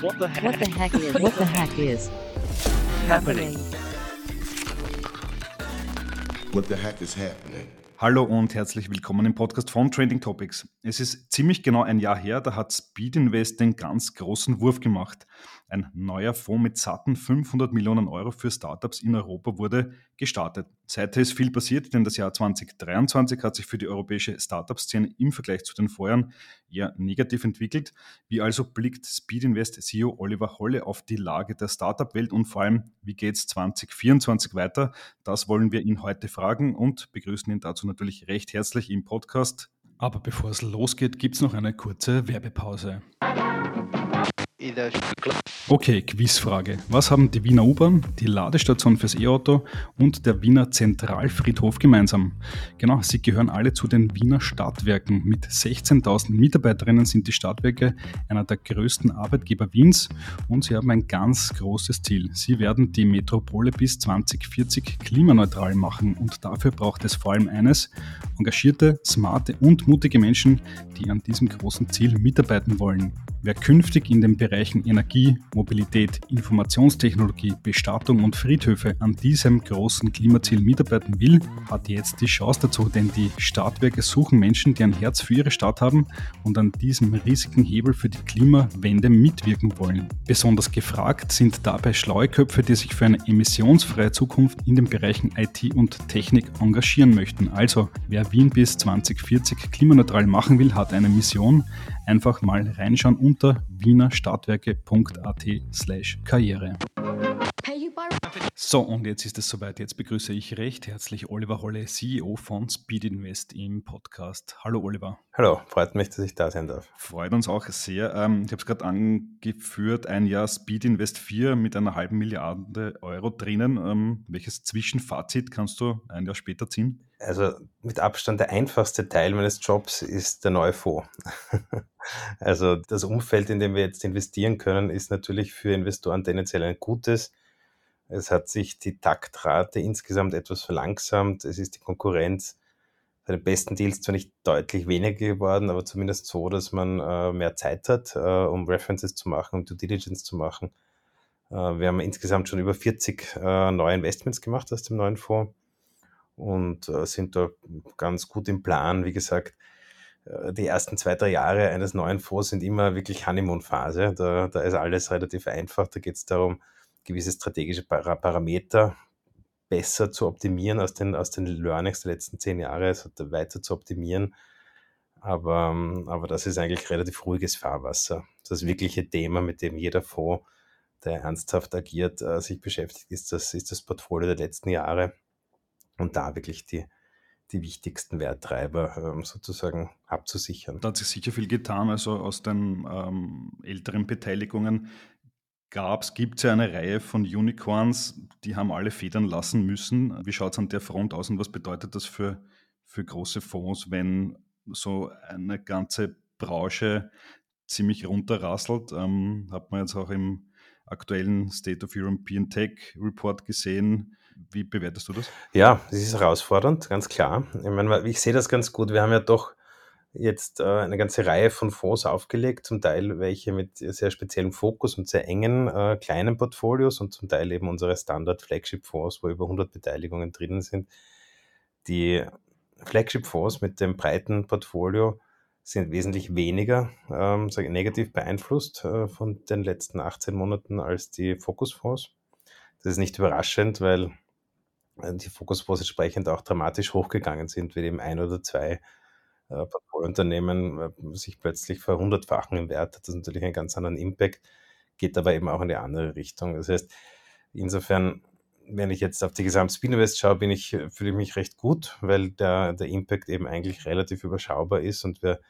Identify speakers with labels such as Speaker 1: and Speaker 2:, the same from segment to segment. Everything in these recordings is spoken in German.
Speaker 1: What the heck?
Speaker 2: What the heck is
Speaker 3: What the heck is
Speaker 2: happening?
Speaker 4: What the heck is happening?
Speaker 5: Hallo und herzlich willkommen im Podcast von Trending Topics. Es ist ziemlich genau ein Jahr her, da hat Speed Invest den ganz großen Wurf gemacht. Ein neuer Fonds mit satten 500 Millionen Euro für Startups in Europa wurde gestartet. Seither ist viel passiert, denn das Jahr 2023 hat sich für die europäische Startup-Szene im Vergleich zu den Vorjahren eher negativ entwickelt. Wie also blickt Speed Invest CEO Oliver Holle auf die Lage der Startup-Welt und vor allem, wie geht es 2024 weiter? Das wollen wir ihn heute fragen und begrüßen ihn dazu natürlich recht herzlich im Podcast. Aber bevor es losgeht, gibt es noch eine kurze Werbepause. Okay, Quizfrage. Was haben die Wiener U-Bahn, die Ladestation fürs E-Auto und der Wiener Zentralfriedhof gemeinsam? Genau, sie gehören alle zu den Wiener Stadtwerken. Mit 16.000 Mitarbeiterinnen sind die Stadtwerke einer der größten Arbeitgeber Wiens und sie haben ein ganz großes Ziel. Sie werden die Metropole bis 2040 klimaneutral machen und dafür braucht es vor allem eines, engagierte, smarte und mutige Menschen, die an diesem großen Ziel mitarbeiten wollen. Wer künftig in den Bereichen Energie, Mobilität, Informationstechnologie, Bestattung und Friedhöfe an diesem großen Klimaziel mitarbeiten will, hat jetzt die Chance dazu, denn die Stadtwerke suchen Menschen, die ein Herz für ihre Stadt haben und an diesem riesigen Hebel für die Klimawende mitwirken wollen. Besonders gefragt sind dabei schlaue Köpfe, die sich für eine emissionsfreie Zukunft in den Bereichen IT und Technik engagieren möchten. Also, wer Wien bis 2040 klimaneutral machen will, hat eine Mission. Einfach mal reinschauen unter wienerstadtwerke.at slash karriere. So, und jetzt ist es soweit. Jetzt begrüße ich recht herzlich Oliver Holle, CEO von Speed Invest im Podcast. Hallo Oliver.
Speaker 6: Hallo, freut mich, dass ich da sein darf.
Speaker 5: Freut uns auch sehr. Ähm, ich habe es gerade angeführt, ein Jahr Speed Invest 4 mit einer halben Milliarde Euro drinnen. Ähm, welches Zwischenfazit kannst du ein Jahr später ziehen?
Speaker 6: Also mit Abstand der einfachste Teil meines Jobs ist der neue Fonds. also das Umfeld, in dem wir jetzt investieren können, ist natürlich für Investoren tendenziell ein gutes. Es hat sich die Taktrate insgesamt etwas verlangsamt. Es ist die Konkurrenz bei den besten Deals zwar nicht deutlich weniger geworden, aber zumindest so, dass man äh, mehr Zeit hat, äh, um References zu machen, um Due Diligence zu machen. Äh, wir haben insgesamt schon über 40 äh, neue Investments gemacht aus dem neuen Fonds und äh, sind da ganz gut im Plan. Wie gesagt, die ersten zwei, drei Jahre eines neuen Fonds sind immer wirklich Honeymoon-Phase. Da, da ist alles relativ einfach. Da geht es darum, gewisse strategische Para Parameter besser zu optimieren aus den, aus den Learnings der letzten zehn Jahre, also weiter zu optimieren. Aber, aber das ist eigentlich relativ ruhiges Fahrwasser. Das wirkliche Thema, mit dem jeder Fonds, der ernsthaft agiert, äh, sich beschäftigt, ist das, ist das Portfolio der letzten Jahre und da wirklich die, die wichtigsten Werttreiber ähm, sozusagen abzusichern.
Speaker 5: Da hat sich sicher viel getan. Also aus den ähm, älteren Beteiligungen gab es, gibt es ja eine Reihe von Unicorns, die haben alle federn lassen müssen. Wie schaut es an der Front aus und was bedeutet das für, für große Fonds, wenn so eine ganze Branche ziemlich runterrasselt? Ähm, hat man jetzt auch im aktuellen State of European Tech Report gesehen. Wie bewertest du das?
Speaker 6: Ja, es ist herausfordernd, ganz klar. Ich meine, ich sehe das ganz gut. Wir haben ja doch jetzt äh, eine ganze Reihe von Fonds aufgelegt, zum Teil welche mit sehr speziellem Fokus und sehr engen äh, kleinen Portfolios und zum Teil eben unsere Standard-Flagship-Fonds, wo über 100 Beteiligungen drinnen sind. Die Flagship-Fonds mit dem breiten Portfolio sind wesentlich weniger ähm, ich, negativ beeinflusst äh, von den letzten 18 Monaten als die Fokusfonds. Das ist nicht überraschend, weil die Fokusfonds entsprechend auch dramatisch hochgegangen sind, wie eben ein oder zwei äh, Portfoliounternehmen äh, sich plötzlich verhundertfachen im Wert, das natürlich einen ganz anderen Impact, geht aber eben auch in die andere Richtung. Das heißt, insofern, wenn ich jetzt auf die gesamte Spinvest schaue, bin ich, fühle ich mich recht gut, weil der, der Impact eben eigentlich relativ überschaubar ist und wir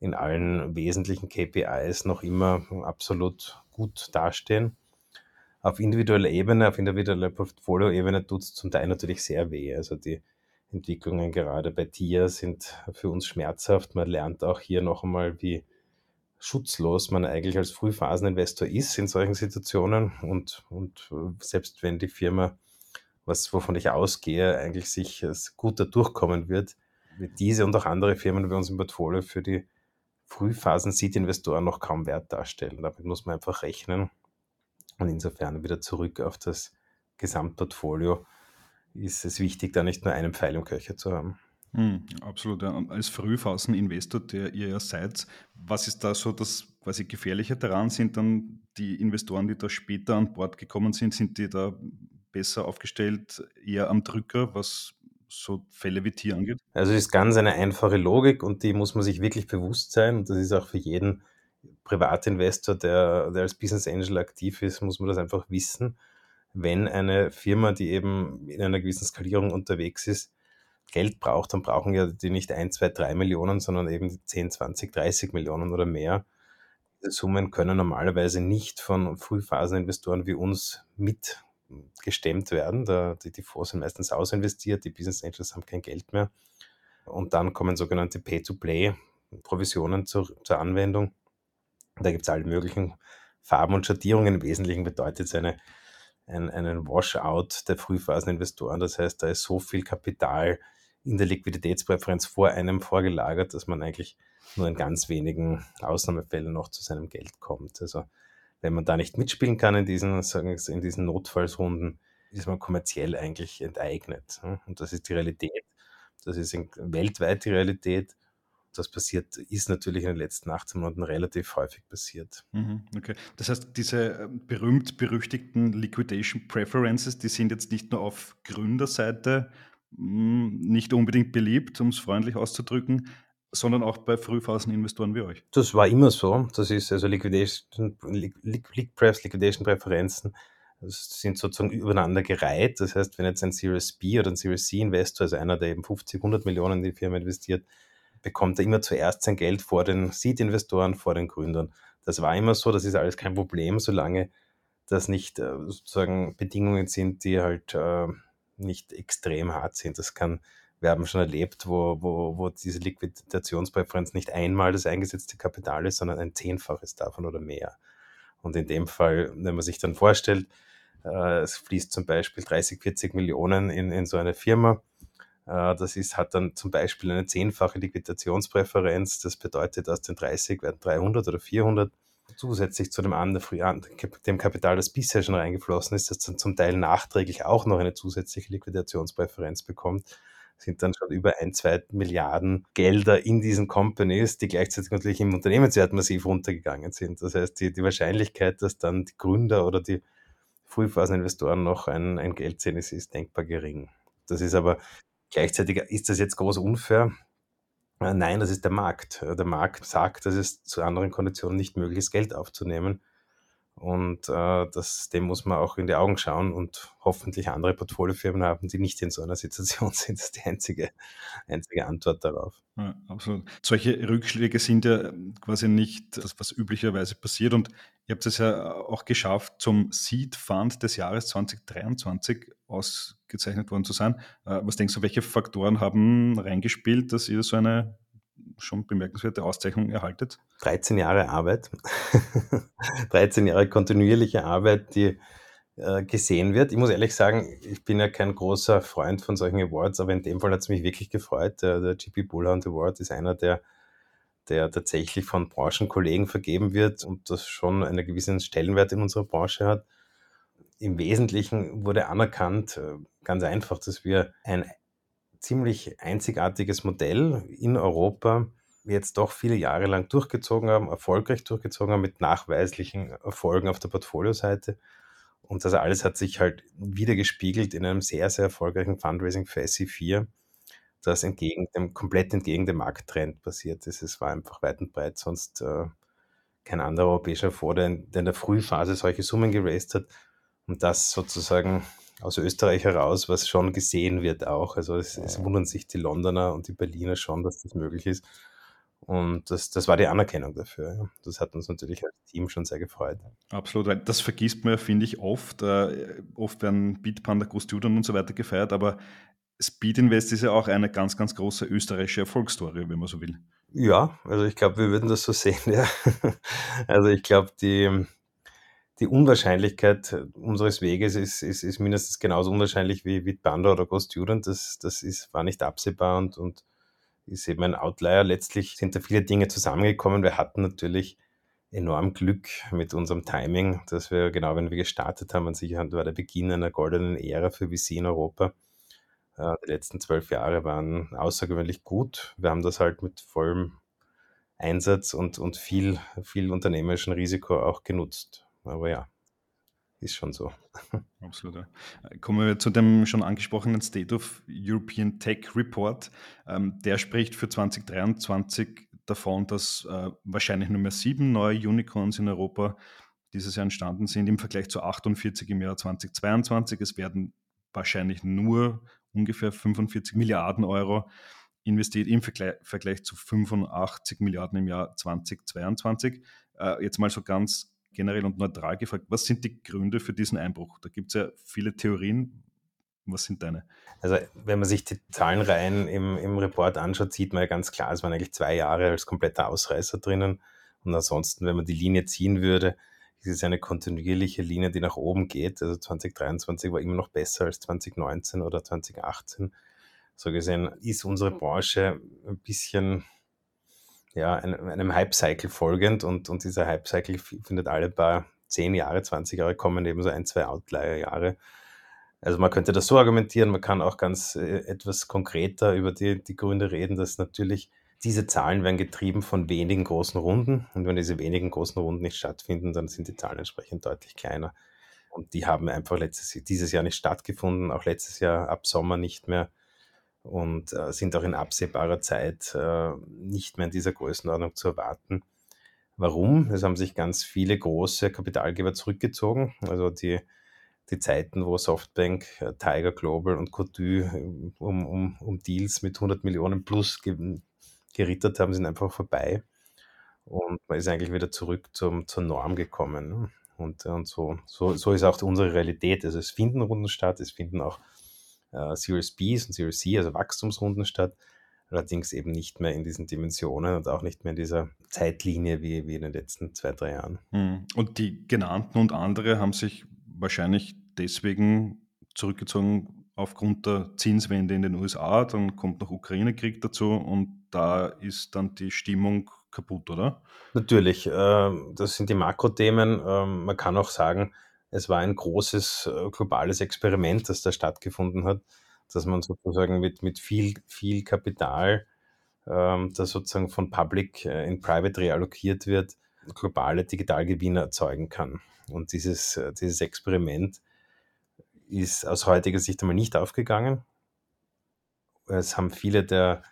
Speaker 6: in allen wesentlichen KPIs noch immer absolut gut dastehen. Auf individueller Ebene, auf individueller Portfolio-Ebene tut es zum Teil natürlich sehr weh. Also die Entwicklungen gerade bei TIA sind für uns schmerzhaft. Man lernt auch hier noch einmal, wie schutzlos man eigentlich als Frühphaseninvestor ist in solchen Situationen und, und selbst wenn die Firma, was, wovon ich ausgehe, eigentlich sich gut da durchkommen wird, wird diese und auch andere Firmen bei uns im Portfolio für die Frühphasen-Seed-Investoren noch kaum Wert darstellen. Damit muss man einfach rechnen. Und insofern wieder zurück auf das Gesamtportfolio ist es wichtig, da nicht nur einen Pfeil im Köcher zu haben.
Speaker 5: Hm, absolut. Ja. Als Frühphasen-Investor, der ihr ja seid, was ist da so das quasi Gefährliche daran? Sind dann die Investoren, die da später an Bord gekommen sind, sind die da besser aufgestellt, eher am Drücker, was so Fälle wie Tier angeht?
Speaker 6: Also es ist ganz eine einfache Logik und die muss man sich wirklich bewusst sein. Und das ist auch für jeden Privatinvestor, der, der als Business Angel aktiv ist, muss man das einfach wissen. Wenn eine Firma, die eben in einer gewissen Skalierung unterwegs ist, Geld braucht, dann brauchen ja die nicht 1, 2, 3 Millionen, sondern eben 10, 20, 30 Millionen oder mehr. Diese Summen können normalerweise nicht von Frühphaseninvestoren wie uns mitgestemmt werden. Da, die, die Fonds sind meistens ausinvestiert, die Business Angels haben kein Geld mehr. Und dann kommen sogenannte Pay-to-Play-Provisionen zur, zur Anwendung. Da gibt es alle möglichen Farben und Schattierungen. Im Wesentlichen bedeutet es eine, ein, einen Washout der Frühphaseninvestoren. Das heißt, da ist so viel Kapital in der Liquiditätspräferenz vor einem vorgelagert, dass man eigentlich nur in ganz wenigen Ausnahmefällen noch zu seinem Geld kommt. Also wenn man da nicht mitspielen kann in diesen, sagen wir, in diesen Notfallsrunden, ist man kommerziell eigentlich enteignet. Und das ist die Realität. Das ist weltweit die Realität das passiert, ist natürlich in den letzten 18 Monaten relativ häufig passiert.
Speaker 5: Mhm, okay. Das heißt, diese ähm, berühmt-berüchtigten Liquidation Preferences, die sind jetzt nicht nur auf Gründerseite hm, nicht unbedingt beliebt, um es freundlich auszudrücken, sondern auch bei Frühphaseninvestoren wie euch.
Speaker 6: Das war immer so. Das ist also Liquidation, Liquidation Präferenzen sind sozusagen übereinander gereiht. Das heißt, wenn jetzt ein Series B oder ein Series C Investor, also einer, der eben 50, 100 Millionen in die Firma investiert, bekommt er immer zuerst sein Geld vor den Seed-Investoren, vor den Gründern. Das war immer so, das ist alles kein Problem, solange das nicht äh, sozusagen Bedingungen sind, die halt äh, nicht extrem hart sind. Das kann, wir haben schon erlebt, wo, wo, wo diese Liquidationspräferenz nicht einmal das eingesetzte Kapital ist, sondern ein Zehnfaches davon oder mehr. Und in dem Fall, wenn man sich dann vorstellt, äh, es fließt zum Beispiel 30, 40 Millionen in, in so eine Firma, das ist, hat dann zum Beispiel eine zehnfache Liquidationspräferenz. Das bedeutet, aus den 30 werden 300 oder 400 zusätzlich zu dem, anderen, dem Kapital, das bisher schon reingeflossen ist, das dann zum Teil nachträglich auch noch eine zusätzliche Liquidationspräferenz bekommt, sind dann schon über ein, zwei Milliarden Gelder in diesen Companies, die gleichzeitig natürlich im Unternehmenswert massiv runtergegangen sind. Das heißt, die, die Wahrscheinlichkeit, dass dann die Gründer oder die Frühphaseninvestoren noch ein, ein Geld sehen, ist, ist denkbar gering. Das ist aber Gleichzeitig ist das jetzt groß unfair. Äh, nein, das ist der Markt. Äh, der Markt sagt, dass es zu anderen Konditionen nicht möglich ist, Geld aufzunehmen. Und äh, das, dem muss man auch in die Augen schauen und hoffentlich andere Portfoliofirmen haben, die nicht in so einer Situation sind. Das ist die einzige, einzige Antwort darauf.
Speaker 5: Ja, absolut. Solche Rückschläge sind ja quasi nicht das, was üblicherweise passiert. Und ihr habt es ja auch geschafft, zum Seed Fund des Jahres 2023 ausgezeichnet worden zu sein. Äh, was denkst du, welche Faktoren haben reingespielt, dass ihr so eine schon bemerkenswerte Auszeichnung erhaltet?
Speaker 6: 13 Jahre Arbeit. 13 Jahre kontinuierliche Arbeit, die äh, gesehen wird. Ich muss ehrlich sagen, ich bin ja kein großer Freund von solchen Awards, aber in dem Fall hat es mich wirklich gefreut. Der, der GP Bullhound Award ist einer, der, der tatsächlich von Branchenkollegen vergeben wird und das schon einen gewissen Stellenwert in unserer Branche hat. Im Wesentlichen wurde anerkannt, äh, ganz einfach, dass wir ein ziemlich einzigartiges Modell in Europa jetzt doch viele Jahre lang durchgezogen haben, erfolgreich durchgezogen haben mit nachweislichen Erfolgen auf der Portfolioseite. Und das alles hat sich halt wieder gespiegelt in einem sehr, sehr erfolgreichen Fundraising für SE4, das entgegen dem, komplett entgegen dem Markttrend passiert ist. Es war einfach weit und breit sonst äh, kein anderer europäischer Fonds, der in, der Frühphase solche Summen geraced hat. Und das sozusagen aus Österreich heraus, was schon gesehen wird auch. Also es, es wundern sich die Londoner und die Berliner schon, dass das möglich ist. Und das, das war die Anerkennung dafür. Das hat uns natürlich als Team schon sehr gefreut.
Speaker 5: Absolut, weil das vergisst man finde ich, oft. Äh, oft werden Bitpanda, GoStudent und so weiter gefeiert, aber Speed Invest ist ja auch eine ganz, ganz große österreichische Erfolgsstory, wenn man so will.
Speaker 6: Ja, also ich glaube, wir würden das so sehen, ja. Also ich glaube, die, die Unwahrscheinlichkeit unseres Weges ist, ist, ist mindestens genauso unwahrscheinlich wie Bitpanda oder GoStudent. Das, das ist, war nicht absehbar und, und ist eben ein Outlier. Letztlich sind da viele Dinge zusammengekommen. Wir hatten natürlich enorm Glück mit unserem Timing, dass wir genau, wenn wir gestartet haben, an sich war der Beginn einer goldenen Ära für VC in Europa. Äh, die letzten zwölf Jahre waren außergewöhnlich gut. Wir haben das halt mit vollem Einsatz und, und viel, viel unternehmerischem Risiko auch genutzt. Aber ja, ist schon so.
Speaker 5: Absolut. Ja. Kommen wir zu dem schon angesprochenen State of European Tech Report. Ähm, der spricht für 2023 davon, dass äh, wahrscheinlich nur mehr sieben neue Unicorns in Europa dieses Jahr entstanden sind im Vergleich zu 48 im Jahr 2022. Es werden wahrscheinlich nur ungefähr 45 Milliarden Euro investiert im Vergleich, Vergleich zu 85 Milliarden im Jahr 2022. Äh, jetzt mal so ganz generell und neutral gefragt, was sind die Gründe für diesen Einbruch? Da gibt es ja viele Theorien. Was sind deine?
Speaker 6: Also, wenn man sich die Zahlenreihen im, im Report anschaut, sieht man ja ganz klar, es waren eigentlich zwei Jahre als kompletter Ausreißer drinnen. Und ansonsten, wenn man die Linie ziehen würde, ist es eine kontinuierliche Linie, die nach oben geht. Also 2023 war immer noch besser als 2019 oder 2018. So gesehen ist unsere Branche ein bisschen ja, einem, Hype-Cycle folgend und, und dieser Hype-Cycle findet alle paar zehn Jahre, 20 Jahre kommen eben so ein, zwei Outlier-Jahre. Also man könnte das so argumentieren, man kann auch ganz äh, etwas konkreter über die, die Gründe reden, dass natürlich diese Zahlen werden getrieben von wenigen großen Runden und wenn diese wenigen großen Runden nicht stattfinden, dann sind die Zahlen entsprechend deutlich kleiner. Und die haben einfach letztes, dieses Jahr nicht stattgefunden, auch letztes Jahr ab Sommer nicht mehr und äh, sind auch in absehbarer Zeit äh, nicht mehr in dieser Größenordnung zu erwarten. Warum? Es haben sich ganz viele große Kapitalgeber zurückgezogen. Also die, die Zeiten, wo Softbank, äh, Tiger Global und Cotu äh, um, um, um Deals mit 100 Millionen plus ge gerittert haben, sind einfach vorbei. Und man ist eigentlich wieder zurück zum, zur Norm gekommen. Ne? Und, und so, so, so ist auch unsere Realität. Also es finden Runden statt, es finden auch äh, Series Bs und Series C, also Wachstumsrunden statt. Allerdings eben nicht mehr in diesen Dimensionen und auch nicht mehr in dieser Zeitlinie wie, wie in den letzten zwei, drei Jahren.
Speaker 5: Hm. Und die genannten und andere haben sich wahrscheinlich deswegen zurückgezogen aufgrund der Zinswende in den USA. Dann kommt noch Ukraine-Krieg dazu und da ist dann die Stimmung kaputt, oder?
Speaker 6: Natürlich, äh, das sind die Makrothemen. Ähm, man kann auch sagen, es war ein großes äh, globales Experiment, das da stattgefunden hat, dass man sozusagen mit, mit viel, viel Kapital, ähm, das sozusagen von Public äh, in Private reallokiert wird, globale Digitalgewinne erzeugen kann. Und dieses, äh, dieses Experiment ist aus heutiger Sicht einmal nicht aufgegangen. Es haben viele der,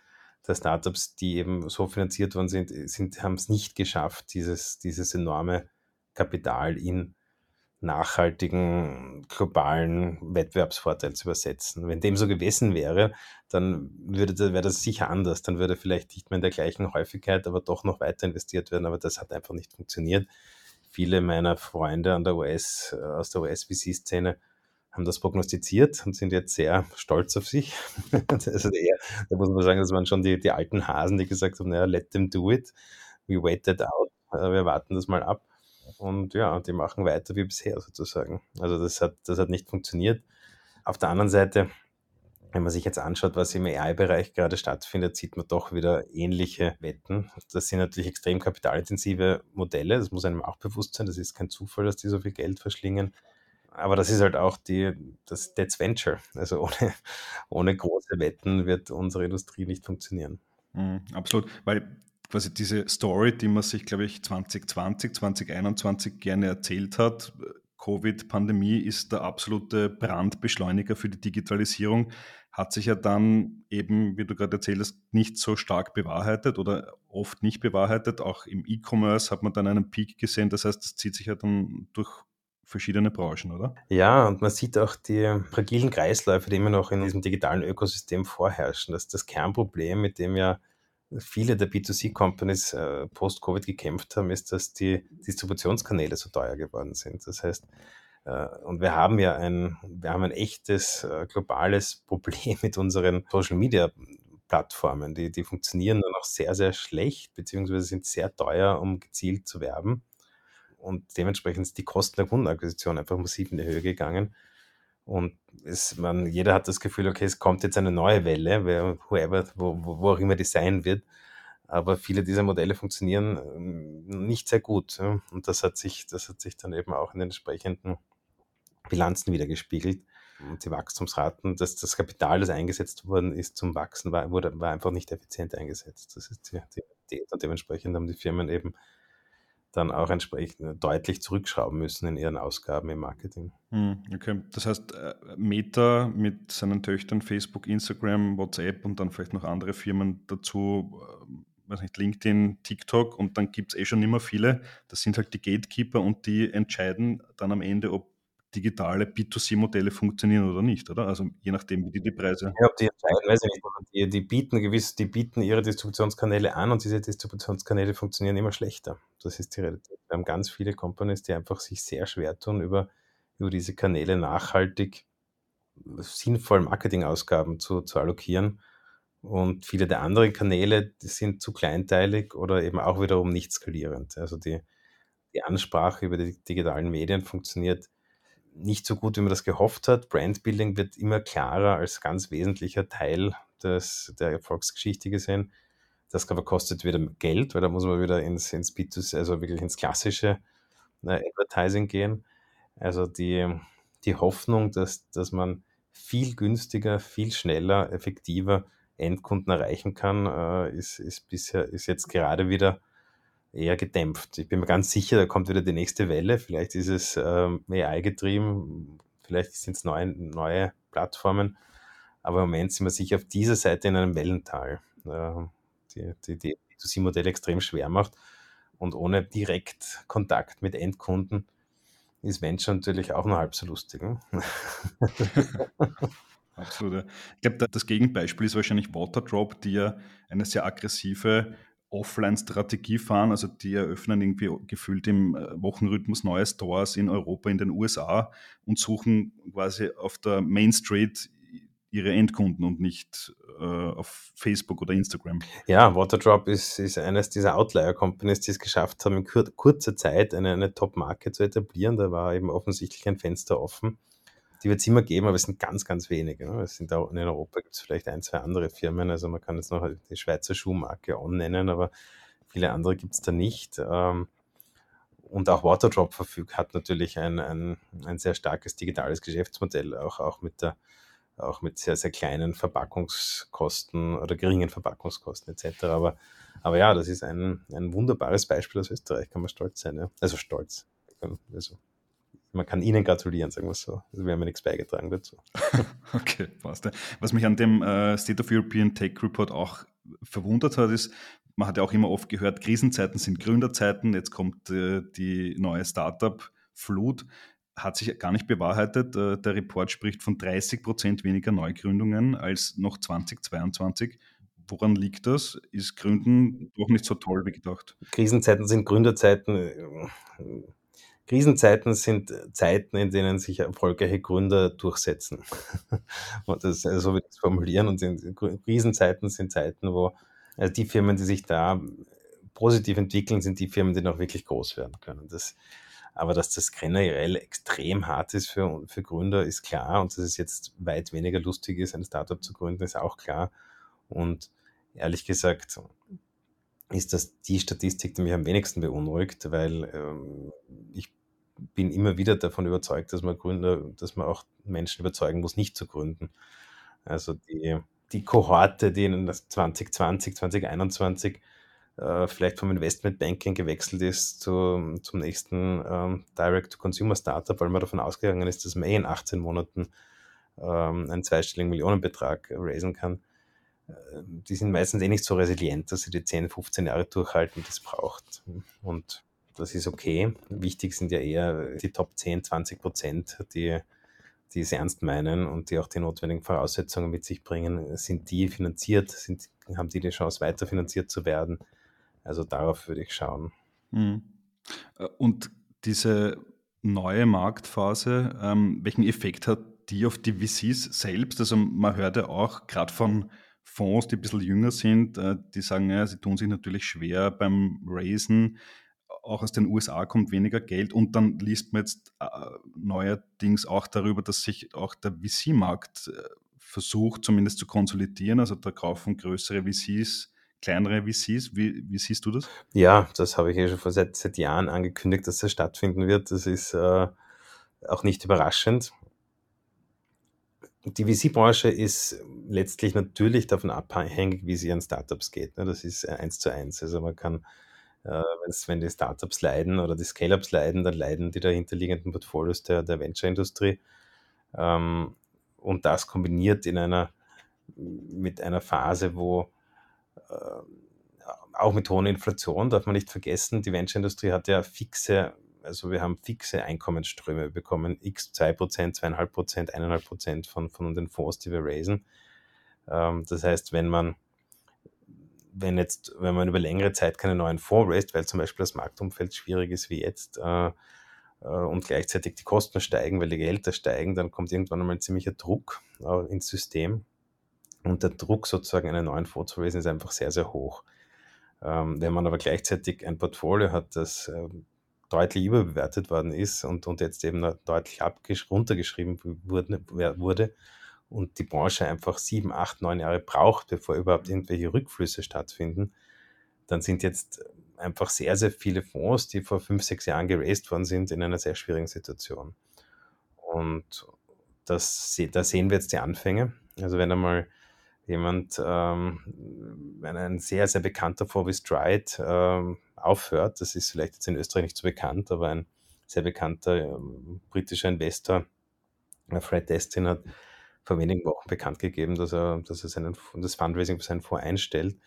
Speaker 6: der Startups, die eben so finanziert worden sind, sind haben es nicht geschafft, dieses, dieses enorme Kapital in nachhaltigen globalen Wettbewerbsvorteil zu übersetzen. Wenn dem so gewesen wäre, dann würde wäre das sicher anders. Dann würde vielleicht nicht mehr in der gleichen Häufigkeit, aber doch noch weiter investiert werden. Aber das hat einfach nicht funktioniert. Viele meiner Freunde an der US, äh, aus der US-VC-Szene haben das prognostiziert und sind jetzt sehr stolz auf sich. also eher, da muss man sagen, das waren schon die, die alten Hasen, die gesagt haben, naja, let them do it. We wait that out. Äh, wir warten das mal ab. Und ja, die machen weiter wie bisher sozusagen. Also das hat, das hat nicht funktioniert. Auf der anderen Seite, wenn man sich jetzt anschaut, was im AI-Bereich gerade stattfindet, sieht man doch wieder ähnliche Wetten. Das sind natürlich extrem kapitalintensive Modelle. Das muss einem auch bewusst sein. Das ist kein Zufall, dass die so viel Geld verschlingen. Aber das ist halt auch die, das That's Venture. Also ohne, ohne große Wetten wird unsere Industrie nicht funktionieren.
Speaker 5: Mhm, absolut, weil quasi diese Story, die man sich, glaube ich, 2020, 2021 gerne erzählt hat. Covid-Pandemie ist der absolute Brandbeschleuniger für die Digitalisierung, hat sich ja dann eben, wie du gerade erzählt hast, nicht so stark bewahrheitet oder oft nicht bewahrheitet. Auch im E-Commerce hat man dann einen Peak gesehen. Das heißt, das zieht sich ja dann durch verschiedene Branchen, oder?
Speaker 6: Ja, und man sieht auch die fragilen Kreisläufe, die immer noch in diesem digitalen Ökosystem vorherrschen. Das ist das Kernproblem, mit dem ja viele der B2C-Companies äh, post-Covid gekämpft haben, ist, dass die Distributionskanäle so teuer geworden sind. Das heißt, äh, und wir haben ja ein, wir haben ein echtes äh, globales Problem mit unseren Social Media Plattformen. Die, die funktionieren nur noch sehr, sehr schlecht, beziehungsweise sind sehr teuer, um gezielt zu werben. Und dementsprechend sind die Kosten der Kundenakquisition einfach massiv in die Höhe gegangen. Und es, man, jeder hat das Gefühl, okay, es kommt jetzt eine neue Welle, whoever, wo, wo auch immer die sein wird. Aber viele dieser Modelle funktionieren ähm, nicht sehr gut. Und das hat sich, das hat sich dann eben auch in den entsprechenden Bilanzen wieder gespiegelt. Und die Wachstumsraten, dass das Kapital, das eingesetzt worden ist zum Wachsen, war, wurde, war einfach nicht effizient eingesetzt. Das ist die, die, und dementsprechend haben die Firmen eben dann auch entsprechend deutlich zurückschrauben müssen in ihren Ausgaben im Marketing.
Speaker 5: Hm, okay, das heißt, äh, Meta mit seinen Töchtern Facebook, Instagram, WhatsApp und dann vielleicht noch andere Firmen dazu, äh, weiß nicht, LinkedIn, TikTok und dann gibt es eh schon immer viele. Das sind halt die Gatekeeper und die entscheiden dann am Ende, ob digitale B2C-Modelle funktionieren oder nicht, oder? Also je nachdem, wie die die Preise.
Speaker 6: Ja, die entscheiden, weiß ich nicht. Die, die, bieten gewiss, die bieten ihre Distributionskanäle an und diese Distributionskanäle funktionieren immer schlechter. Das ist die Realität. Wir haben ganz viele Companies, die einfach sich sehr schwer tun, über, über diese Kanäle nachhaltig sinnvoll Marketingausgaben zu, zu allokieren. Und viele der anderen Kanäle sind zu kleinteilig oder eben auch wiederum nicht skalierend. Also die, die Ansprache über die digitalen Medien funktioniert nicht so gut, wie man das gehofft hat. Brandbuilding wird immer klarer als ganz wesentlicher Teil des, der Erfolgsgeschichte gesehen. Das aber kostet wieder Geld, weil da muss man wieder ins, ins B2C, also wirklich ins klassische äh, Advertising gehen. Also die, die Hoffnung, dass, dass man viel günstiger, viel schneller, effektiver Endkunden erreichen kann, äh, ist, ist bisher, ist jetzt gerade wieder eher gedämpft. Ich bin mir ganz sicher, da kommt wieder die nächste Welle. Vielleicht ist es ähm, AI getrieben, vielleicht sind es neue, neue Plattformen. Aber im Moment sind wir sicher auf dieser Seite in einem Wellental, äh, die die, die B2C-Modell extrem schwer macht. Und ohne direkt Kontakt mit Endkunden ist Venture natürlich auch nur halb so lustig. Ne?
Speaker 5: Absolut. Ich glaube, das Gegenbeispiel ist wahrscheinlich Waterdrop, die ja eine sehr aggressive Offline-Strategie fahren. Also die eröffnen irgendwie gefühlt im äh, Wochenrhythmus neue Stores in Europa, in den USA und suchen quasi auf der Main Street ihre Endkunden und nicht äh, auf Facebook oder Instagram.
Speaker 6: Ja, Waterdrop ist, ist eines dieser Outlier-Companies, die es geschafft haben, in kur kurzer Zeit eine, eine Top-Marke zu etablieren. Da war eben offensichtlich ein Fenster offen. Die wird es immer geben, aber es sind ganz, ganz wenige. Ne? Es sind auch in Europa gibt es vielleicht ein, zwei andere Firmen. Also man kann jetzt noch die Schweizer Schuhmarke On nennen, aber viele andere gibt es da nicht. Ähm, und auch Waterdrop verfügt, hat natürlich ein, ein, ein sehr starkes digitales Geschäftsmodell, auch, auch mit der auch mit sehr, sehr kleinen Verpackungskosten oder geringen Verpackungskosten etc. Aber, aber ja, das ist ein, ein wunderbares Beispiel aus Österreich, kann man stolz sein. Ja? Also stolz. Also man kann Ihnen gratulieren, sagen wir es so. Also wir haben ja nichts beigetragen dazu.
Speaker 5: okay, passt. Was mich an dem äh, State of European Tech Report auch verwundert hat, ist, man hat ja auch immer oft gehört, Krisenzeiten sind Gründerzeiten, jetzt kommt äh, die neue Startup-Flut. Hat sich gar nicht bewahrheitet. Äh, der Report spricht von 30 Prozent weniger Neugründungen als noch 2022. Woran liegt das? Ist Gründen doch nicht so toll wie gedacht?
Speaker 6: Krisenzeiten sind Gründerzeiten Krisenzeiten sind äh, Zeiten, in denen sich erfolgreiche Gründer durchsetzen. und das, äh, so würde ich es formulieren. Und Krisenzeiten sind Zeiten, wo also die Firmen, die sich da positiv entwickeln, sind die Firmen, die noch wirklich groß werden können. Das, aber dass das generell extrem hart ist für, für Gründer, ist klar. Und dass es jetzt weit weniger lustig ist, ein Startup zu gründen, ist auch klar. Und ehrlich gesagt, ist das die Statistik, die mich am wenigsten beunruhigt, weil ähm, ich bin immer wieder davon überzeugt, dass man Gründer, dass man auch Menschen überzeugen muss, nicht zu gründen. Also die, die Kohorte, die in 2020, 2021 äh, vielleicht vom Investmentbanking gewechselt ist zu, zum nächsten ähm, Direct-to-Consumer-Startup, weil man davon ausgegangen ist, dass man eh in 18 Monaten ähm, einen zweistelligen Millionenbetrag raisen kann die sind meistens eh nicht so resilient, dass sie die 10, 15 Jahre durchhalten, die es braucht. Und das ist okay. Wichtig sind ja eher die Top 10, 20 Prozent, die, die es ernst meinen und die auch die notwendigen Voraussetzungen mit sich bringen. Sind die finanziert? Sind, haben die die Chance, weiter finanziert zu werden? Also darauf würde ich schauen.
Speaker 5: Mhm. Und diese neue Marktphase, ähm, welchen Effekt hat die auf die VCs selbst? Also man hört ja auch gerade von Fonds, die ein bisschen jünger sind, äh, die sagen, ja, sie tun sich natürlich schwer beim Raisen. Auch aus den USA kommt weniger Geld und dann liest man jetzt äh, neuerdings auch darüber, dass sich auch der VC-Markt äh, versucht, zumindest zu konsolidieren. Also da kaufen größere VCs kleinere VCs. Wie, wie siehst du das?
Speaker 6: Ja, das habe ich ja schon vor seit, seit Jahren angekündigt, dass das stattfinden wird. Das ist äh, auch nicht überraschend. Die VC-Branche ist letztlich natürlich davon abhängig, wie es ihren Startups geht. Ne? Das ist eins zu eins. Also man kann, äh, wenn die Startups leiden oder die Scale-Ups leiden, dann leiden die dahinterliegenden Portfolios der, der Venture-Industrie. Ähm, und das kombiniert in einer, mit einer Phase, wo äh, auch mit hoher Inflation darf man nicht vergessen, die Venture-Industrie hat ja fixe, also wir haben fixe Einkommensströme. Wir bekommen x 2%, 2,5%, 1,5% von, von den Fonds, die wir raisen. Ähm, das heißt, wenn man wenn jetzt, wenn man über längere Zeit keine neuen Fonds raised, weil zum Beispiel das Marktumfeld schwierig ist wie jetzt äh, äh, und gleichzeitig die Kosten steigen, weil die Gehälter steigen, dann kommt irgendwann einmal ein ziemlicher Druck äh, ins System. Und der Druck sozusagen einen neuen Fonds zu raisen ist einfach sehr, sehr hoch. Ähm, wenn man aber gleichzeitig ein Portfolio hat, das äh, deutlich überbewertet worden ist und, und jetzt eben deutlich runtergeschrieben wurde, wurde und die Branche einfach sieben, acht, neun Jahre braucht, bevor überhaupt irgendwelche Rückflüsse stattfinden, dann sind jetzt einfach sehr, sehr viele Fonds, die vor fünf, sechs Jahren geraced worden sind, in einer sehr schwierigen Situation. Und das, da sehen wir jetzt die Anfänge. Also wenn einmal jemand, ähm, wenn ein sehr, sehr bekannter Fonds wie Stride ähm, aufhört, das ist vielleicht jetzt in Österreich nicht so bekannt, aber ein sehr bekannter ähm, britischer Investor, äh, Fred Destin, hat vor wenigen Wochen bekannt gegeben, dass er, dass er seinen, das Fundraising für seinen Fonds einstellt,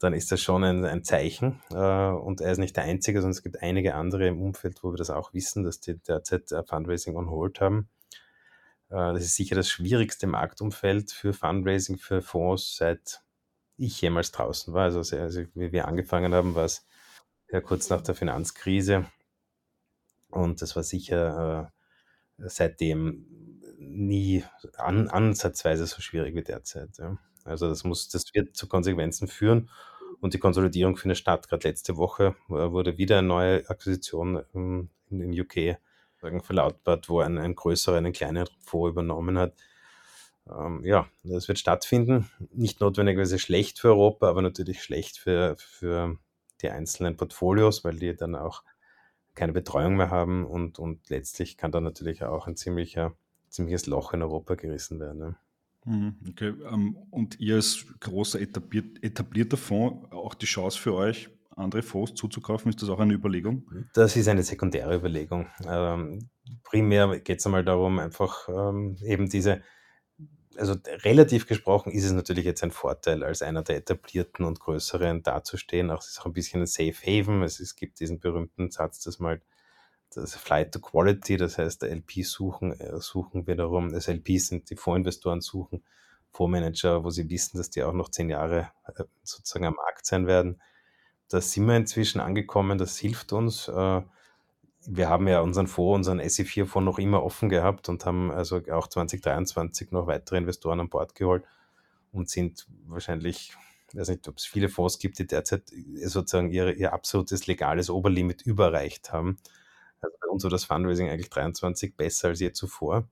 Speaker 6: dann ist das schon ein, ein Zeichen. Äh, und er ist nicht der Einzige, sondern es gibt einige andere im Umfeld, wo wir das auch wissen, dass die derzeit äh, Fundraising on hold haben. Äh, das ist sicher das schwierigste Marktumfeld für Fundraising für Fonds, seit ich jemals draußen war. Also, also wie wir angefangen haben, war es ja kurz nach der Finanzkrise. Und das war sicher seitdem nie an, ansatzweise so schwierig wie derzeit. Ja. Also das muss, das wird zu Konsequenzen führen. Und die Konsolidierung findet statt. Gerade letzte Woche äh, wurde wieder eine neue Akquisition ähm, in, in UK verlautbart, wo ein, ein größerer einen kleinen Fonds übernommen hat. Ähm, ja, das wird stattfinden. Nicht notwendigerweise schlecht für Europa, aber natürlich schlecht für, für die einzelnen Portfolios, weil die dann auch keine Betreuung mehr haben und, und letztlich kann dann natürlich auch ein ziemlicher, ziemliches Loch in Europa gerissen werden. Ne?
Speaker 5: Mhm, okay, ähm, und ihr als großer etabliert, etablierter Fonds auch die Chance für euch, andere Fonds zuzukaufen? Ist das auch eine Überlegung?
Speaker 6: Das ist eine sekundäre Überlegung. Ähm, primär geht es einmal darum, einfach ähm, eben diese, also relativ gesprochen ist es natürlich jetzt ein Vorteil, als einer der etablierten und größeren dazustehen. Auch es ist auch ein bisschen ein Safe Haven. Es, es gibt diesen berühmten Satz, dass mal das Flight to Quality, das heißt, der LP suchen, äh, suchen wiederum, das LPs sind die Vorinvestoren suchen Fondsmanager, wo sie wissen, dass die auch noch zehn Jahre äh, sozusagen am Markt sein werden da sind wir inzwischen angekommen, das hilft uns. Äh, wir haben ja unseren Fonds, unseren SE4-Fonds noch immer offen gehabt und haben also auch 2023 noch weitere Investoren an Bord geholt und sind wahrscheinlich, ich weiß nicht, ob es viele Fonds gibt, die derzeit sozusagen ihre, ihr absolutes legales Oberlimit überreicht haben. Also bei uns war das Fundraising eigentlich 23 besser als je zuvor.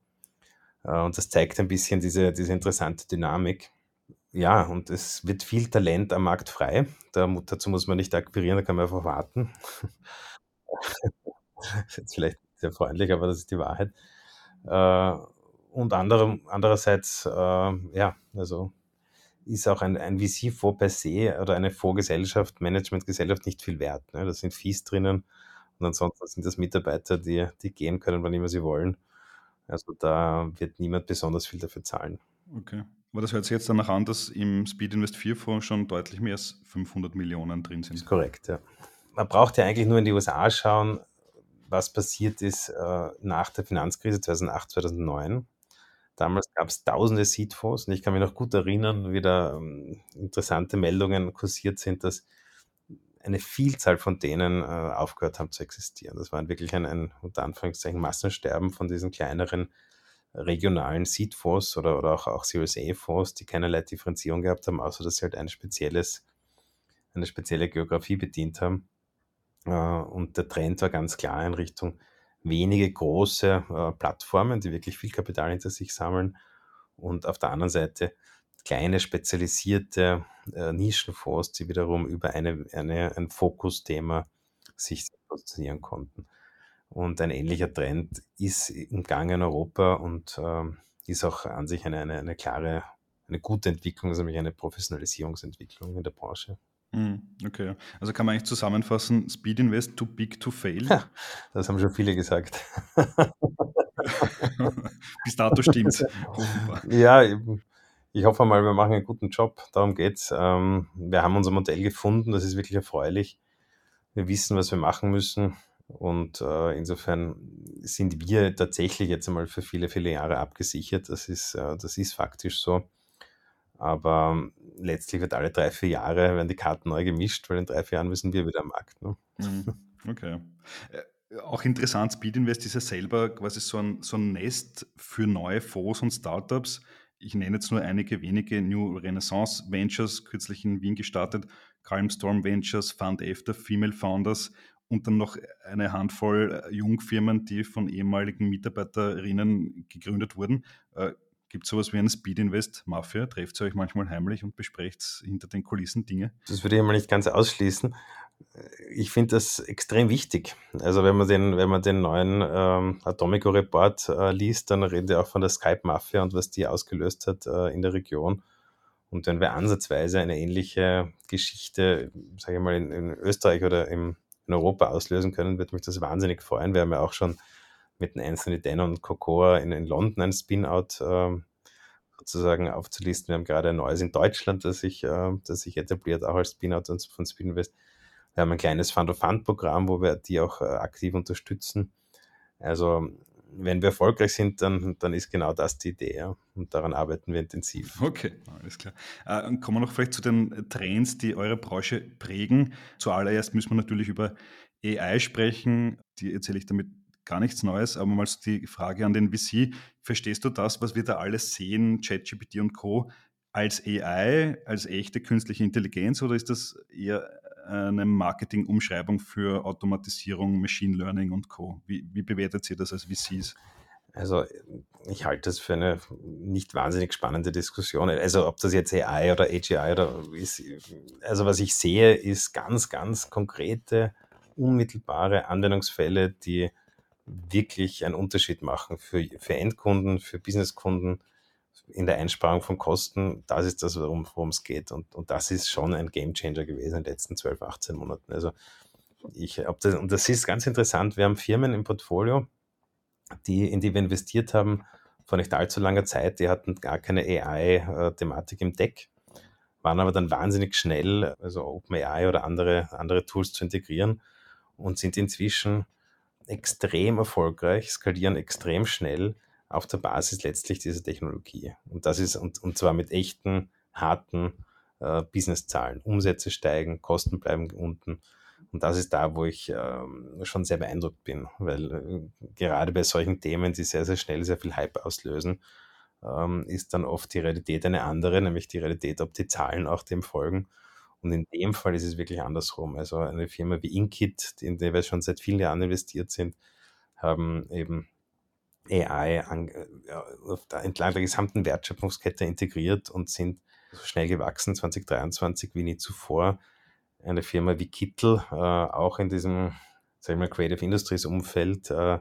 Speaker 6: Äh, und das zeigt ein bisschen diese, diese interessante Dynamik. Ja, und es wird viel Talent am Markt frei. Da, dazu muss man nicht akquirieren, da kann man einfach warten. ist jetzt vielleicht sehr freundlich, aber das ist die Wahrheit. Äh, und andere, andererseits, äh, ja, also ist auch ein, ein VC-Fonds per se oder eine Fondsgesellschaft, Managementgesellschaft nicht viel wert. Ne? Da sind Fees drinnen und ansonsten sind das Mitarbeiter, die, die gehen können, wann immer sie wollen. Also da wird niemand besonders viel dafür zahlen.
Speaker 5: Okay. Aber das hört sich jetzt danach an, dass im Speed Invest 4 Fonds schon deutlich mehr als 500 Millionen drin sind.
Speaker 6: Das ist korrekt, ja. Man braucht ja eigentlich nur in die USA schauen, was passiert ist äh, nach der Finanzkrise 2008, 2009. Damals gab es tausende Seed-Fonds und ich kann mich noch gut erinnern, wie da ähm, interessante Meldungen kursiert sind, dass eine Vielzahl von denen äh, aufgehört haben zu existieren. Das war wirklich ein, ein unter Anführungszeichen Massensterben von diesen kleineren regionalen Seed-Fonds oder, oder auch, auch Series A-Fonds, die keinerlei Differenzierung gehabt haben, außer dass sie halt ein spezielles, eine spezielle Geografie bedient haben. Äh, und der Trend war ganz klar in Richtung wenige große äh, Plattformen, die wirklich viel Kapital hinter sich sammeln. Und auf der anderen Seite kleine spezialisierte äh, Nischenfonds, die wiederum über eine, eine, ein Fokusthema sich positionieren konnten. Und ein ähnlicher Trend ist im Gang in Europa und ähm, ist auch an sich eine, eine, eine klare, eine gute Entwicklung, also nämlich eine Professionalisierungsentwicklung in der Branche.
Speaker 5: Hm, okay. Also kann man eigentlich zusammenfassen, Speed Invest too big to fail?
Speaker 6: Ja, das haben schon viele gesagt.
Speaker 5: Bis dato stimmt's.
Speaker 6: ja, ich hoffe mal, wir machen einen guten Job. Darum geht's. Ähm, wir haben unser Modell gefunden. Das ist wirklich erfreulich. Wir wissen, was wir machen müssen. Und äh, insofern sind wir tatsächlich jetzt einmal für viele, viele Jahre abgesichert. Das ist, äh, das ist faktisch so. Aber ähm, letztlich wird alle drei, vier Jahre werden die Karten neu gemischt, weil in drei, vier Jahren müssen wir wieder am Markt. Ne?
Speaker 5: Mhm. Okay. Äh, auch interessant, Speed Invest ist ja selber quasi so ein, so ein Nest für neue Fonds und Startups. Ich nenne jetzt nur einige wenige New Renaissance Ventures, kürzlich in Wien gestartet, Calmstorm Ventures, Fund After, Female Founders und dann noch eine Handvoll äh, Jungfirmen, die von ehemaligen Mitarbeiterinnen gegründet wurden. Äh, Gibt es sowas wie eine Speed Invest Mafia? Trefft ihr euch manchmal heimlich und besprecht hinter den Kulissen Dinge?
Speaker 6: Das würde ich mal nicht ganz ausschließen. Ich finde das extrem wichtig. Also wenn man den, wenn man den neuen ähm, Atomico Report äh, liest, dann reden wir auch von der Skype Mafia und was die ausgelöst hat äh, in der Region. Und wenn wir ansatzweise eine ähnliche Geschichte, sage ich mal, in, in Österreich oder im in Europa auslösen können, würde mich das wahnsinnig freuen. Wir haben ja auch schon mit den Anthony Dan und Cocoa in, in London ein Spin-out äh, sozusagen aufzulisten. Wir haben gerade ein neues in Deutschland, das sich, äh, etabliert, auch als Spin-out von Spinvest. Wir haben ein kleines Fund-of-Fund-Programm, wo wir die auch äh, aktiv unterstützen. Also wenn wir erfolgreich sind, dann, dann ist genau das die Idee. Ja? Und daran arbeiten wir intensiv.
Speaker 5: Okay, alles klar. Äh, kommen wir noch vielleicht zu den Trends, die eure Branche prägen. Zuallererst müssen wir natürlich über AI sprechen. Die erzähle ich damit gar nichts Neues, aber mal so die Frage an den VC. Verstehst du das, was wir da alles sehen, ChatGPT und Co., als AI, als echte künstliche Intelligenz oder ist das eher eine Marketing-Umschreibung für Automatisierung, Machine Learning und Co. Wie, wie bewertet ihr das als VCs?
Speaker 6: Also ich halte das für eine nicht wahnsinnig spannende Diskussion. Also ob das jetzt AI oder AGI oder ist, also was ich sehe, ist ganz, ganz konkrete, unmittelbare Anwendungsfälle, die wirklich einen Unterschied machen für, für Endkunden, für Businesskunden, in der Einsparung von Kosten, das ist das, worum es geht. Und, und das ist schon ein Gamechanger gewesen in den letzten 12, 18 Monaten. Also ich, ob das, und das ist ganz interessant, wir haben Firmen im Portfolio, die, in die wir investiert haben vor nicht allzu langer Zeit, die hatten gar keine AI-Thematik im Deck, waren aber dann wahnsinnig schnell, also OpenAI oder andere, andere Tools zu integrieren und sind inzwischen extrem erfolgreich, skalieren extrem schnell auf der Basis letztlich dieser Technologie. Und das ist, und, und zwar mit echten, harten äh, Businesszahlen. Umsätze steigen, Kosten bleiben unten. Und das ist da, wo ich ähm, schon sehr beeindruckt bin, weil äh, gerade bei solchen Themen, die sehr, sehr schnell sehr viel Hype auslösen, ähm, ist dann oft die Realität eine andere, nämlich die Realität, ob die Zahlen auch dem folgen. Und in dem Fall ist es wirklich andersrum. Also eine Firma wie Inkit, in der wir schon seit vielen Jahren investiert sind, haben eben AI an, äh, entlang der gesamten Wertschöpfungskette integriert und sind so schnell gewachsen 2023 wie nie zuvor. Eine Firma wie Kittel, äh, auch in diesem sagen wir, Creative Industries Umfeld, äh,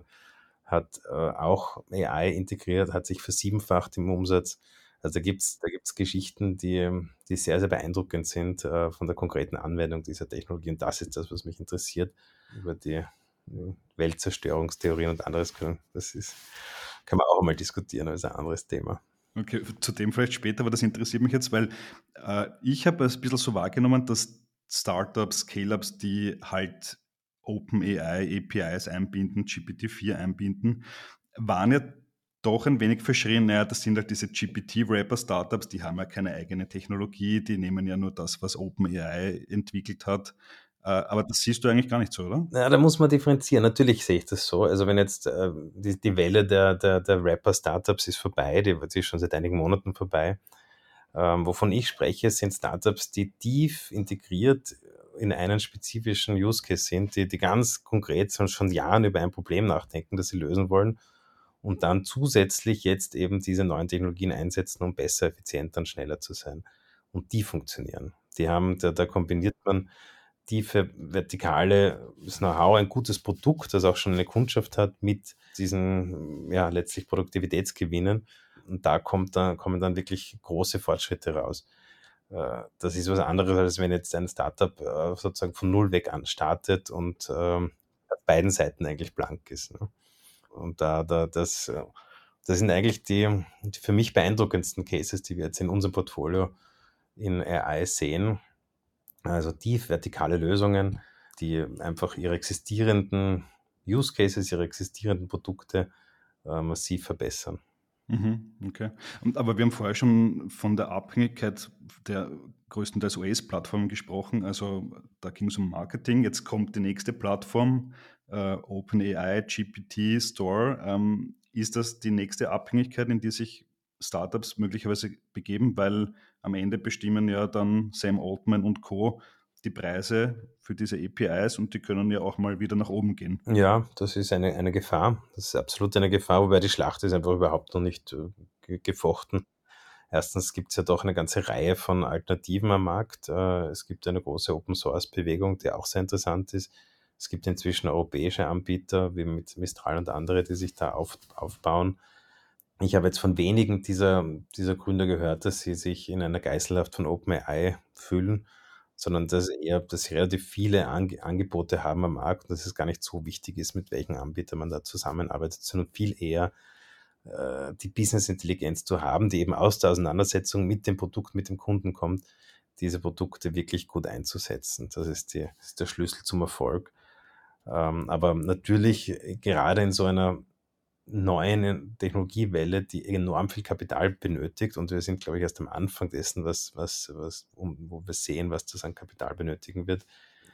Speaker 6: hat äh, auch AI integriert, hat sich versiebenfacht im Umsatz. Also da gibt es da gibt's Geschichten, die, die sehr, sehr beeindruckend sind äh, von der konkreten Anwendung dieser Technologie. Und das ist das, was mich interessiert über die Weltzerstörungstheorien und anderes können. Das ist, kann man auch mal diskutieren, ist ein anderes Thema.
Speaker 5: Okay, zu dem vielleicht später, aber das interessiert mich jetzt, weil äh, ich habe es ein bisschen so wahrgenommen, dass Startups, Scale-Ups, die halt OpenAI, APIs einbinden, GPT-4 einbinden, waren ja doch ein wenig verschrien, naja, das sind halt diese GPT-Rapper-Startups, die haben ja keine eigene Technologie, die nehmen ja nur das, was OpenAI entwickelt hat aber das siehst du eigentlich gar nicht so, oder?
Speaker 6: Ja, da muss man differenzieren. Natürlich sehe ich das so. Also wenn jetzt äh, die, die Welle der, der, der Rapper-Startups ist vorbei, die, die ist schon seit einigen Monaten vorbei. Ähm, wovon ich spreche, sind Startups, die tief integriert in einen spezifischen Use Case sind, die, die ganz konkret schon Jahren über ein Problem nachdenken, das sie lösen wollen und dann zusätzlich jetzt eben diese neuen Technologien einsetzen, um besser, effizienter und schneller zu sein. Und die funktionieren. Die haben, da, da kombiniert man tiefe vertikale Know-how, ein gutes Produkt, das auch schon eine Kundschaft hat, mit diesen ja letztlich Produktivitätsgewinnen. Und da kommt dann, kommen dann wirklich große Fortschritte raus. Äh, das ist was anderes, als wenn jetzt ein Startup äh, sozusagen von null weg an startet und ähm, auf beiden Seiten eigentlich blank ist. Ne? Und da, da, das, das sind eigentlich die, die für mich beeindruckendsten Cases, die wir jetzt in unserem Portfolio in AI sehen. Also tief vertikale Lösungen, die einfach ihre existierenden Use Cases, ihre existierenden Produkte äh, massiv verbessern.
Speaker 5: Mhm, okay. aber wir haben vorher schon von der Abhängigkeit der größtenteils US-Plattformen gesprochen. Also da ging es um Marketing. Jetzt kommt die nächste Plattform, äh, OpenAI, GPT, Store. Ähm, ist das die nächste Abhängigkeit, in die sich Startups möglicherweise begeben? Weil am Ende bestimmen ja dann Sam Altman und Co. die Preise für diese APIs und die können ja auch mal wieder nach oben gehen.
Speaker 6: Ja, das ist eine, eine Gefahr. Das ist absolut eine Gefahr, wobei die Schlacht ist einfach überhaupt noch nicht äh, gefochten. Erstens gibt es ja doch eine ganze Reihe von Alternativen am Markt. Äh, es gibt eine große Open Source Bewegung, die auch sehr interessant ist. Es gibt inzwischen europäische Anbieter wie mit Mistral und andere, die sich da auf, aufbauen. Ich habe jetzt von wenigen dieser, dieser Gründer gehört, dass sie sich in einer Geiselhaft von OpenAI fühlen, sondern dass eher, dass sie relativ viele Ange Angebote haben am Markt und dass es gar nicht so wichtig ist, mit welchem Anbieter man da zusammenarbeitet, sondern viel eher äh, die Business-Intelligenz zu haben, die eben aus der Auseinandersetzung mit dem Produkt, mit dem Kunden kommt, diese Produkte wirklich gut einzusetzen. Das ist, die, ist der Schlüssel zum Erfolg. Ähm, aber natürlich, äh, gerade in so einer neuen Technologiewelle, die enorm viel Kapital benötigt. Und wir sind, glaube ich, erst am Anfang dessen, was, was, was, um, wo wir sehen, was das an Kapital benötigen wird,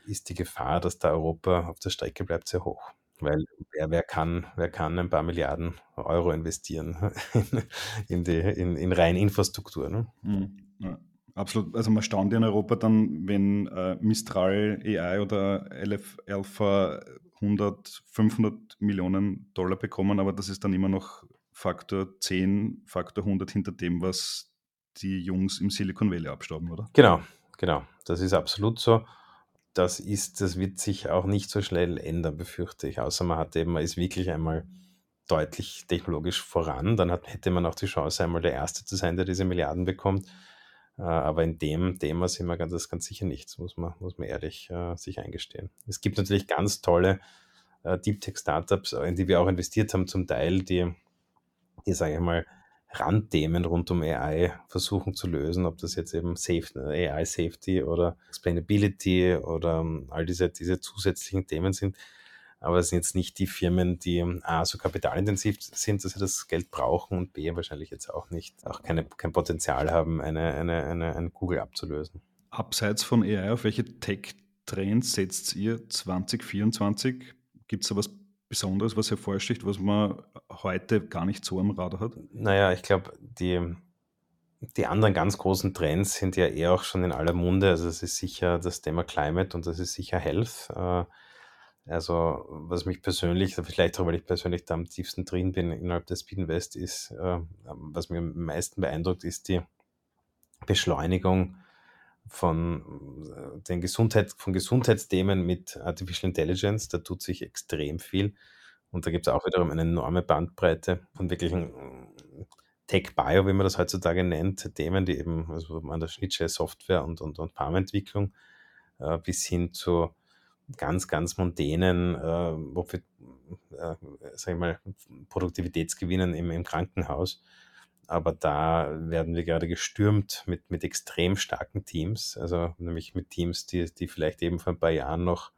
Speaker 6: ist die Gefahr, dass da Europa auf der Strecke bleibt, sehr hoch. Weil wer, wer, kann, wer kann ein paar Milliarden Euro investieren in, die, in, in rein Infrastruktur? Ne?
Speaker 5: Mhm. Ja, absolut. Also man staunt in Europa dann, wenn äh, Mistral AI oder LF Alpha 100, 500 Millionen Dollar bekommen, aber das ist dann immer noch Faktor 10, Faktor 100 hinter dem, was die Jungs im Silicon Valley abstauben, oder?
Speaker 6: Genau, genau. Das ist absolut so. Das ist, das wird sich auch nicht so schnell ändern, befürchte ich. Außer man hat eben, man ist wirklich einmal deutlich technologisch voran, dann hat, hätte man auch die Chance, einmal der Erste zu sein, der diese Milliarden bekommt. Äh, aber in dem Thema sind wir ganz, ganz sicher nichts, muss man, muss man ehrlich äh, sich eingestehen. Es gibt natürlich ganz tolle äh, Deep Tech Startups, in die wir auch investiert haben, zum Teil, die, die sage ich mal, Randthemen rund um AI versuchen zu lösen, ob das jetzt eben Safe, AI Safety oder Explainability oder ähm, all diese, diese zusätzlichen Themen sind aber es sind jetzt nicht die Firmen, die A, so kapitalintensiv sind, dass sie das Geld brauchen und B, wahrscheinlich jetzt auch nicht, auch keine, kein Potenzial haben, eine, eine, eine, eine Google abzulösen.
Speaker 5: Abseits von AI, auf welche Tech-Trends setzt ihr 2024? Gibt es da was Besonderes, was hervorsticht, was man heute gar nicht so am Radar hat?
Speaker 6: Naja, ich glaube, die, die anderen ganz großen Trends sind ja eher auch schon in aller Munde. Also es ist sicher das Thema Climate und das ist sicher Health. Also, was mich persönlich, vielleicht auch, weil ich persönlich da am tiefsten drin bin innerhalb des Speed Invest, ist, äh, was mir am meisten beeindruckt, ist die Beschleunigung von äh, den Gesundheit, von Gesundheitsthemen mit Artificial Intelligence. Da tut sich extrem viel. Und da gibt es auch wiederum eine enorme Bandbreite von wirklichen äh, Tech-Bio, wie man das heutzutage nennt, Themen, die eben also an der Schnittstelle Software und, und, und Farmentwicklung äh, bis hin zu ganz, ganz mondänen, äh, wofür, äh, sag ich mal, Produktivitätsgewinnen im, im Krankenhaus. Aber da werden wir gerade gestürmt mit, mit extrem starken Teams, also nämlich mit Teams, die, die vielleicht eben vor ein paar Jahren noch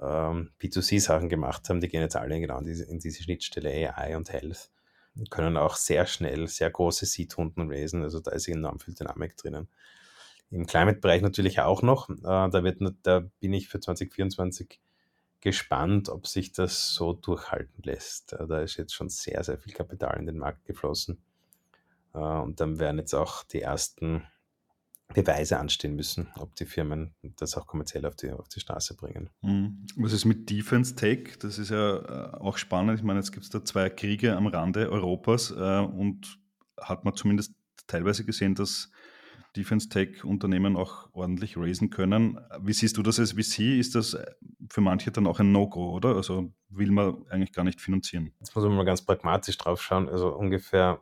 Speaker 6: ähm, B2C-Sachen gemacht haben, die gehen jetzt alle genau in diese, in diese Schnittstelle AI und Health und können auch sehr schnell sehr große Seed-Hunden raisen. Also da ist enorm viel Dynamik drinnen. Im Climate-Bereich natürlich auch noch. Äh, da, wird, da bin ich für 2024 gespannt, ob sich das so durchhalten lässt. Äh, da ist jetzt schon sehr, sehr viel Kapital in den Markt geflossen. Äh, und dann werden jetzt auch die ersten Beweise anstehen müssen, ob die Firmen das auch kommerziell auf die, auf die Straße bringen.
Speaker 5: Mhm. Was ist mit Defense Tech? Das ist ja auch spannend. Ich meine, jetzt gibt es da zwei Kriege am Rande Europas und hat man zumindest teilweise gesehen, dass Defense Tech Unternehmen auch ordentlich raisen können. Wie siehst du das als VC? Ist das für manche dann auch ein No-Go, oder? Also will man eigentlich gar nicht finanzieren?
Speaker 6: Jetzt muss man mal ganz pragmatisch drauf schauen. Also ungefähr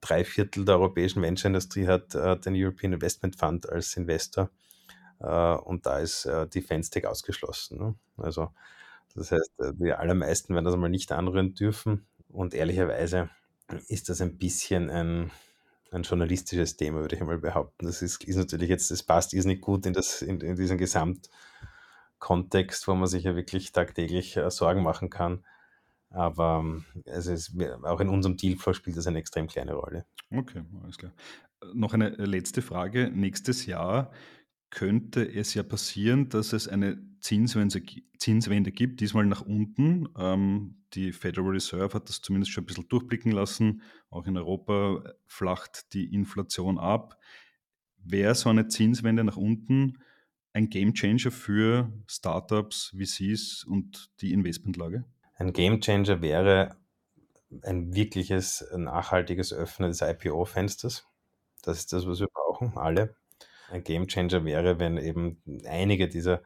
Speaker 6: drei Viertel der europäischen Venture-Industrie hat äh, den European Investment Fund als Investor äh, und da ist äh, Defense Tech ausgeschlossen. Ne? Also das heißt, äh, die allermeisten werden das einmal nicht anrühren dürfen und ehrlicherweise ist das ein bisschen ein, ein journalistisches Thema, würde ich einmal behaupten. Das ist, ist natürlich jetzt, das passt nicht gut in, das, in, in diesen Gesamtkontext, wo man sich ja wirklich tagtäglich äh, Sorgen machen kann. Aber ähm, es, auch in unserem Dealflow spielt das eine extrem kleine Rolle.
Speaker 5: Okay, alles klar. Äh, noch eine äh, letzte Frage. Nächstes Jahr könnte es ja passieren, dass es eine Zinswende, Zinswende gibt, diesmal nach unten. Ähm, die Federal Reserve hat das zumindest schon ein bisschen durchblicken lassen. Auch in Europa flacht die Inflation ab. Wäre so eine Zinswende nach unten ein Gamechanger für Startups, VCs und die Investmentlage?
Speaker 6: Ein Gamechanger wäre ein wirkliches nachhaltiges Öffnen des IPO-Fensters. Das ist das, was wir brauchen, alle. Ein Gamechanger wäre, wenn eben einige dieser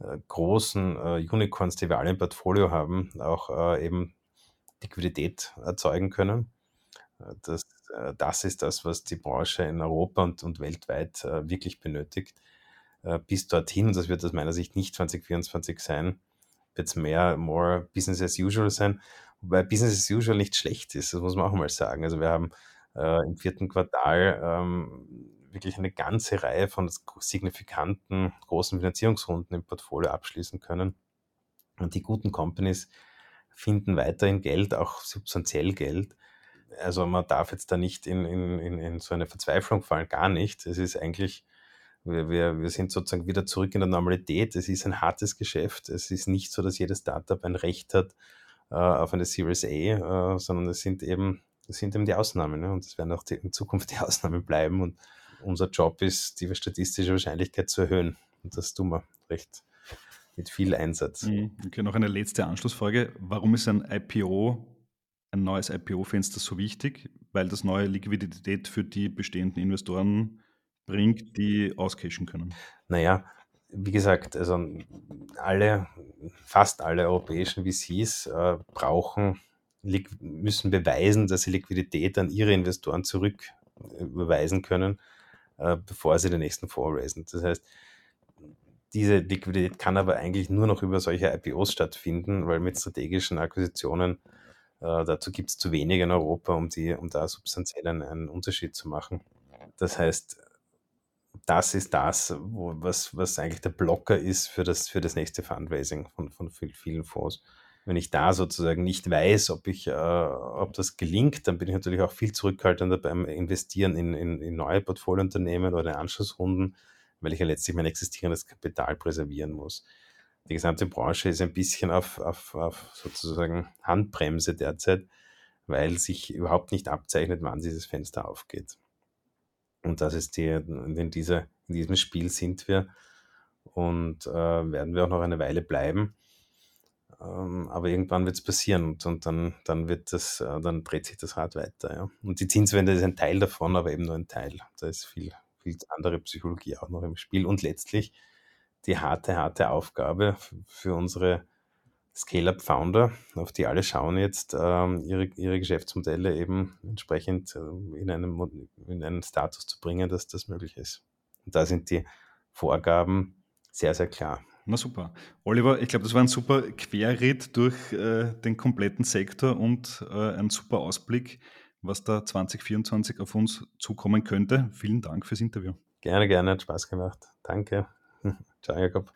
Speaker 6: äh, großen äh, Unicorns, die wir alle im Portfolio haben, auch äh, eben Liquidität erzeugen können. Äh, das, äh, das ist das, was die Branche in Europa und, und weltweit wirklich benötigt. bis dorthin, das wird aus meiner Sicht nicht 2024 sein, wird es mehr, more Business as usual sein. Wobei Business as usual nicht schlecht ist, das muss man auch mal sagen. Also wir haben äh, im vierten Quartal ähm, wirklich eine ganze Reihe von signifikanten großen Finanzierungsrunden im Portfolio abschließen können. Und die guten Companies finden weiterhin Geld, auch substanziell Geld. Also man darf jetzt da nicht in, in, in, so eine Verzweiflung fallen, gar nicht. Es ist eigentlich wir, wir, wir sind sozusagen wieder zurück in der Normalität. Es ist ein hartes Geschäft. Es ist nicht so, dass jedes Startup ein Recht hat äh, auf eine Series A, äh, sondern es sind eben, es sind eben die Ausnahmen. Ne? Und es werden auch die, in Zukunft die Ausnahmen bleiben. Und unser Job ist, die statistische Wahrscheinlichkeit zu erhöhen. Und das tun wir recht mit viel Einsatz.
Speaker 5: Mhm. Okay, noch eine letzte Anschlussfrage. Warum ist ein IPO, ein neues IPO-Fenster so wichtig? Weil das neue Liquidität für die bestehenden Investoren bringt, die auscashen können?
Speaker 6: Naja, wie gesagt, also alle, fast alle europäischen VCs äh, brauchen, müssen beweisen, dass sie Liquidität an ihre Investoren zurück überweisen können, äh, bevor sie den nächsten Fonds raisen. Das heißt, diese Liquidität kann aber eigentlich nur noch über solche IPOs stattfinden, weil mit strategischen Akquisitionen äh, dazu gibt es zu wenig in Europa, um, die, um da substanziell einen, einen Unterschied zu machen. Das heißt, das ist das, wo, was, was eigentlich der Blocker ist für das, für das nächste Fundraising von, von vielen Fonds. Wenn ich da sozusagen nicht weiß, ob, ich, äh, ob das gelingt, dann bin ich natürlich auch viel zurückhaltender beim Investieren in, in, in neue Portfoliounternehmen oder in Anschlussrunden, weil ich ja letztlich mein existierendes Kapital präservieren muss. Die gesamte Branche ist ein bisschen auf, auf, auf sozusagen Handbremse derzeit, weil sich überhaupt nicht abzeichnet, wann dieses Fenster aufgeht. Und das ist die, in, dieser, in diesem Spiel sind wir und äh, werden wir auch noch eine Weile bleiben. Ähm, aber irgendwann wird es passieren und, und dann, dann wird das, äh, dann dreht sich das Rad weiter. Ja. Und die Zinswende ist ein Teil davon, aber eben nur ein Teil. Da ist viel, viel andere Psychologie auch noch im Spiel. Und letztlich die harte, harte Aufgabe für unsere Scale-Up-Founder, auf die alle schauen jetzt, ähm, ihre, ihre Geschäftsmodelle eben entsprechend äh, in, einem, in einen Status zu bringen, dass das möglich ist. Und da sind die Vorgaben sehr, sehr klar.
Speaker 5: Na super. Oliver, ich glaube, das war ein super Querritt durch äh, den kompletten Sektor und äh, ein super Ausblick, was da 2024 auf uns zukommen könnte. Vielen Dank fürs Interview.
Speaker 6: Gerne, gerne, hat Spaß gemacht. Danke. Ciao, Jakob.